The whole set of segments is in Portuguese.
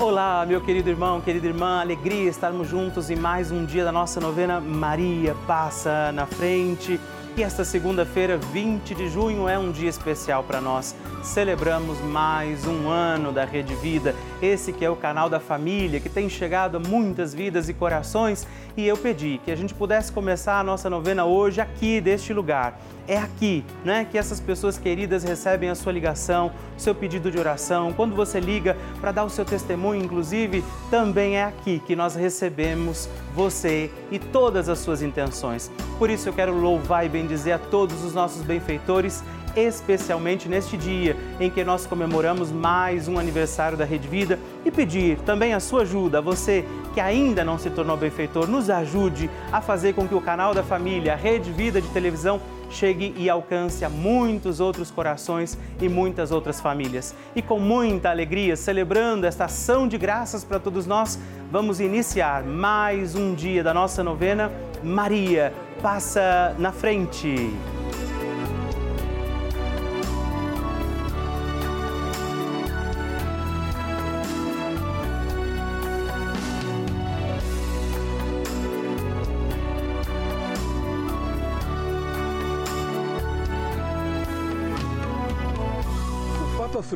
Olá, meu querido irmão, querida irmã, alegria estarmos juntos em mais um dia da nossa novena Maria Passa na Frente. E esta segunda-feira, 20 de junho, é um dia especial para nós. Celebramos mais um ano da Rede Vida, esse que é o canal da família, que tem chegado a muitas vidas e corações. E eu pedi que a gente pudesse começar a nossa novena hoje aqui, deste lugar. É aqui, né, que essas pessoas queridas recebem a sua ligação, o seu pedido de oração. Quando você liga para dar o seu testemunho, inclusive, também é aqui que nós recebemos você e todas as suas intenções. Por isso eu quero louvar e bendizer a todos os nossos benfeitores especialmente neste dia em que nós comemoramos mais um aniversário da Rede Vida e pedir também a sua ajuda, a você que ainda não se tornou benfeitor, nos ajude a fazer com que o canal da família, Rede Vida de televisão, chegue e alcance a muitos outros corações e muitas outras famílias. E com muita alegria, celebrando esta ação de graças para todos nós, vamos iniciar mais um dia da nossa novena. Maria, passa na frente.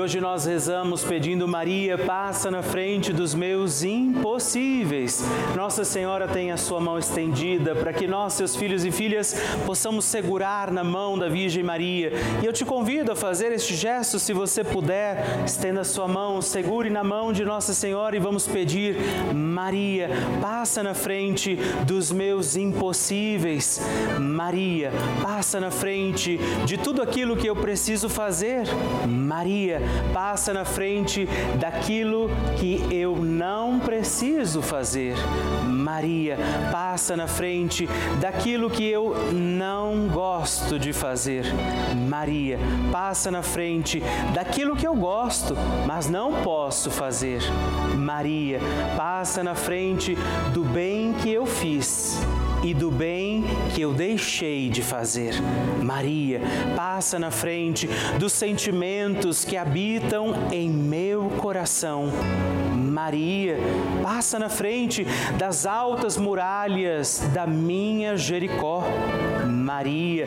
E hoje nós rezamos pedindo Maria, passa na frente dos meus impossíveis. Nossa Senhora tem a sua mão estendida para que nós, seus filhos e filhas, possamos segurar na mão da Virgem Maria. E eu te convido a fazer este gesto, se você puder, estenda a sua mão, segure na mão de Nossa Senhora e vamos pedir: Maria, passa na frente dos meus impossíveis. Maria, passa na frente de tudo aquilo que eu preciso fazer. Maria, passa na frente daquilo que eu não preciso fazer. Maria passa na frente daquilo que eu não gosto de fazer. Maria passa na frente daquilo que eu gosto, mas não posso fazer. Maria passa na frente do bem que eu fiz e do bem que eu deixei de fazer. Maria, passa na frente dos sentimentos que habitam em meu coração. Maria, passa na frente das altas muralhas da minha Jericó. Maria,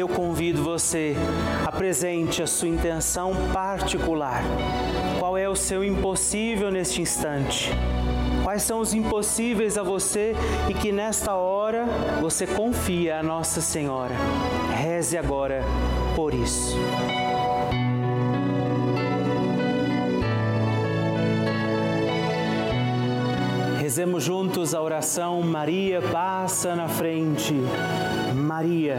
Eu convido você, apresente a sua intenção particular. Qual é o seu impossível neste instante? Quais são os impossíveis a você e que nesta hora você confia a Nossa Senhora? Reze agora por isso. Rezemos juntos a oração Maria passa na frente. Maria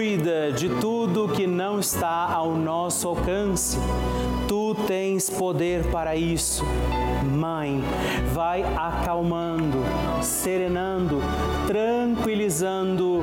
cuida de tudo que não está ao nosso alcance. Tu tens poder para isso. Mãe, vai acalmando, serenando, tranquilizando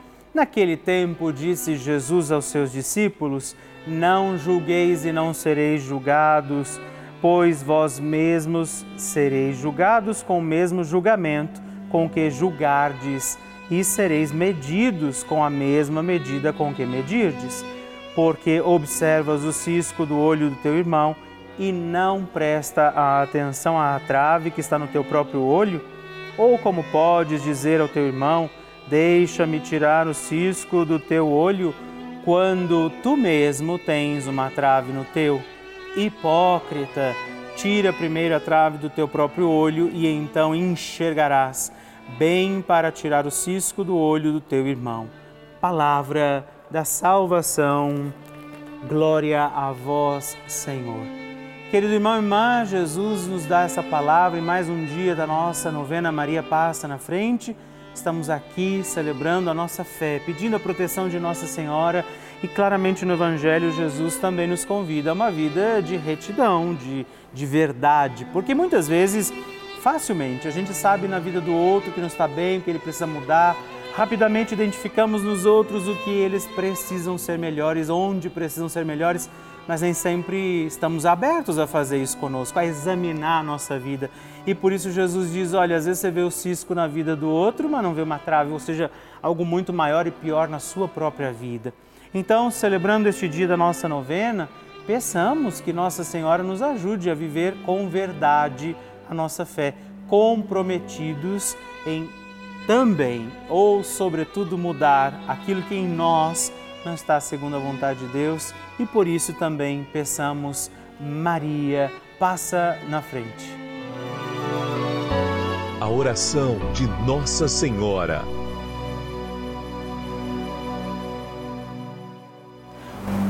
Naquele tempo disse Jesus aos seus discípulos: Não julgueis e não sereis julgados, pois vós mesmos sereis julgados com o mesmo julgamento com que julgardes e sereis medidos com a mesma medida com que medirdes. Porque observas o cisco do olho do teu irmão e não presta a atenção à trave que está no teu próprio olho? Ou como podes dizer ao teu irmão: Deixa-me tirar o cisco do teu olho, quando tu mesmo tens uma trave no teu? Hipócrita, tira primeiro a trave do teu próprio olho e então enxergarás bem para tirar o cisco do olho do teu irmão. Palavra da salvação. Glória a vós, Senhor. Querido irmão e irmã, Jesus nos dá essa palavra e mais um dia da nossa novena Maria passa na frente. Estamos aqui celebrando a nossa fé, pedindo a proteção de Nossa Senhora e claramente no Evangelho Jesus também nos convida a uma vida de retidão, de, de verdade, porque muitas vezes facilmente. A gente sabe na vida do outro que não está bem, que ele precisa mudar. Rapidamente identificamos nos outros o que eles precisam ser melhores, onde precisam ser melhores, mas nem sempre estamos abertos a fazer isso conosco, a examinar a nossa vida. E por isso Jesus diz: olha, às vezes você vê o cisco na vida do outro, mas não vê uma trave, ou seja, algo muito maior e pior na sua própria vida. Então, celebrando este dia da nossa novena, peçamos que Nossa Senhora nos ajude a viver com verdade a nossa fé, comprometidos em também ou sobretudo mudar aquilo que em nós não está segundo a vontade de Deus e por isso também peçamos Maria, passa na frente. A oração de Nossa Senhora.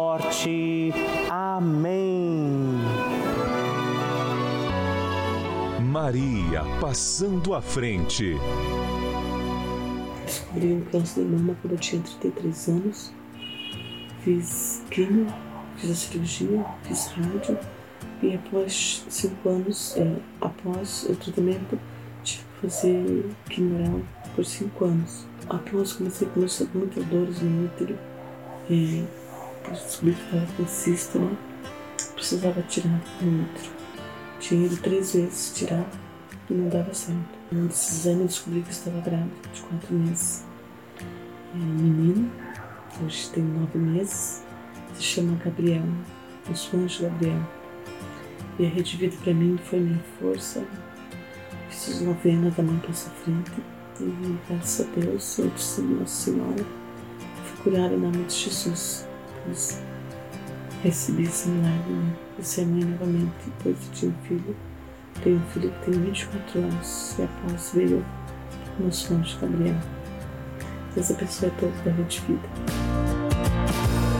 morte. Amém. Maria passando à frente. Descobri um câncer de mama quando eu tinha 33 anos. Fiz quimio, fiz a cirurgia, fiz rádio e após cinco anos, é, após o tratamento, tive que fazer quimio por cinco anos. Após comecei a começar com muitas dores no útero, é, eu com cisto, né? Precisava tirar o útero. Tinha ido três vezes tirar e não dava certo. Um desses eu descobri que estava grávida de quatro meses. É um menino, hoje tem nove meses, se chama Gabriel, o seu anjo Gabriel. E a Rede Vida para mim foi minha força. Fiz as novenas da mãe para essa frente. E graças a Deus, eu disse Nossa Senhora, fui curada em nome de Jesus depois recebi esse milagre né? de ser mãe novamente. Depois eu tinha um filho, tenho um filho que tem 24 anos e após veio o nosso anjo Gabriel. Deus abençoe a todos da Rede Vida.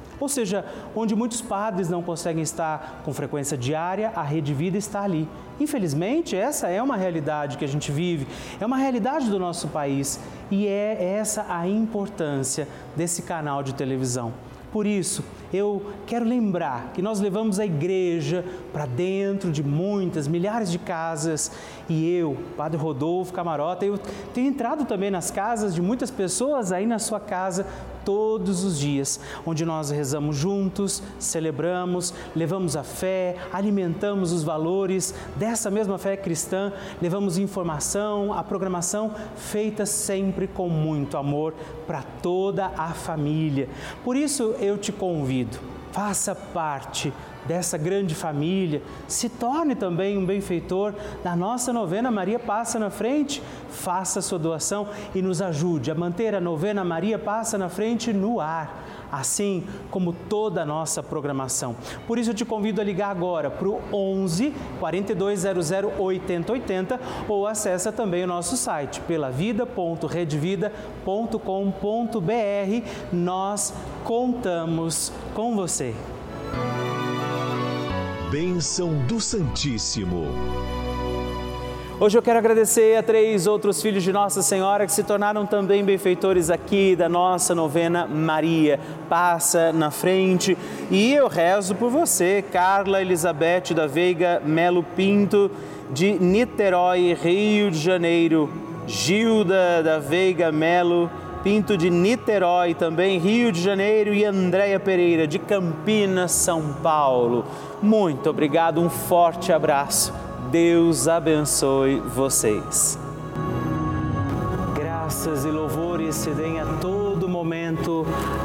Ou seja, onde muitos padres não conseguem estar com frequência diária, a Rede Vida está ali. Infelizmente, essa é uma realidade que a gente vive, é uma realidade do nosso país e é essa a importância desse canal de televisão. Por isso, eu quero lembrar que nós levamos a igreja para dentro de muitas, milhares de casas e eu, Padre Rodolfo Camarota, eu tenho entrado também nas casas de muitas pessoas aí na sua casa todos os dias, onde nós rezamos juntos, celebramos, levamos a fé, alimentamos os valores dessa mesma fé cristã, levamos informação, a programação feita sempre com muito amor para toda a família. Por isso eu te convido, faça parte dessa grande família, se torne também um benfeitor da nossa novena Maria Passa na Frente, faça sua doação e nos ajude a manter a novena Maria Passa na Frente no ar assim como toda a nossa programação. Por isso eu te convido a ligar agora para o 11 4200 8080 ou acessa também o nosso site pelavida.redvida.com.br. Nós contamos com você. Bênção do Santíssimo. Hoje eu quero agradecer a três outros filhos de Nossa Senhora que se tornaram também benfeitores aqui da nossa novena Maria. Passa na frente e eu rezo por você, Carla Elizabeth da Veiga Melo Pinto, de Niterói, Rio de Janeiro, Gilda da Veiga Melo Pinto de Niterói, também Rio de Janeiro, e Andréia Pereira de Campinas, São Paulo. Muito obrigado, um forte abraço. Deus abençoe vocês. Graças e louvores se deem a todo momento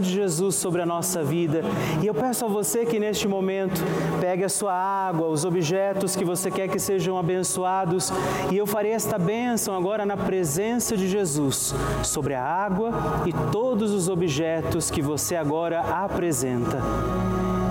de Jesus sobre a nossa vida. E eu peço a você que neste momento pegue a sua água, os objetos que você quer que sejam abençoados, e eu farei esta bênção agora na presença de Jesus sobre a água e todos os objetos que você agora apresenta.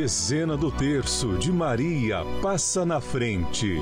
Dezena do terço de Maria passa na frente.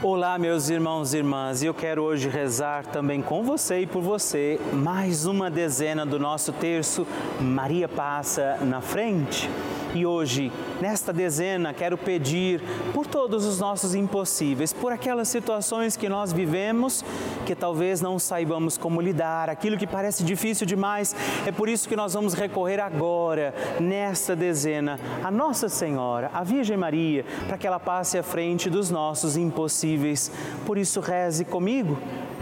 Olá, meus irmãos e irmãs, eu quero hoje rezar também com você e por você mais uma dezena do nosso terço Maria passa na frente. E hoje, nesta dezena, quero pedir por todos os nossos impossíveis, por aquelas situações que nós vivemos que talvez não saibamos como lidar, aquilo que parece difícil demais. É por isso que nós vamos recorrer agora, nesta dezena, a Nossa Senhora, a Virgem Maria, para que ela passe à frente dos nossos impossíveis. Por isso, reze comigo.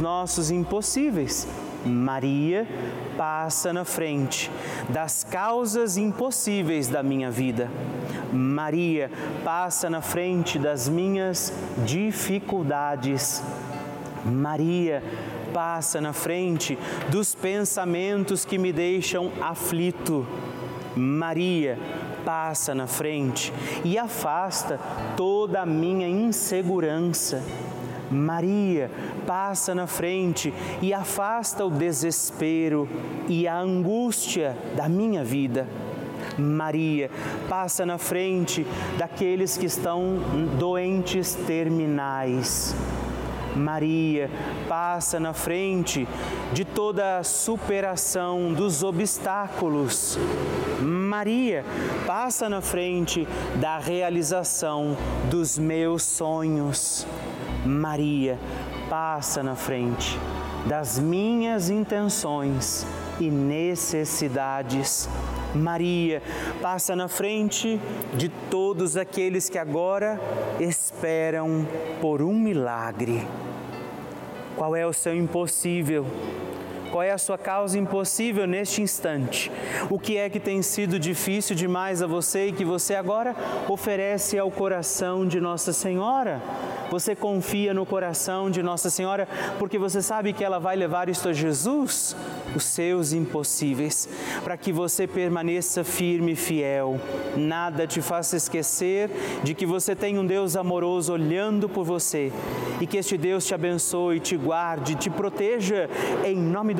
nossos impossíveis. Maria passa na frente das causas impossíveis da minha vida. Maria passa na frente das minhas dificuldades. Maria passa na frente dos pensamentos que me deixam aflito. Maria passa na frente e afasta toda a minha insegurança. Maria passa na frente e afasta o desespero e a angústia da minha vida. Maria passa na frente daqueles que estão doentes terminais. Maria passa na frente de toda a superação dos obstáculos. Maria passa na frente da realização dos meus sonhos. Maria passa na frente das minhas intenções e necessidades. Maria passa na frente de todos aqueles que agora esperam por um milagre. Qual é o seu impossível? Qual é a sua causa impossível neste instante? O que é que tem sido difícil demais a você e que você agora oferece ao coração de Nossa Senhora? Você confia no coração de Nossa Senhora porque você sabe que ela vai levar isto a Jesus, os seus impossíveis, para que você permaneça firme e fiel. Nada te faça esquecer de que você tem um Deus amoroso olhando por você e que este Deus te abençoe, te guarde, te proteja em nome do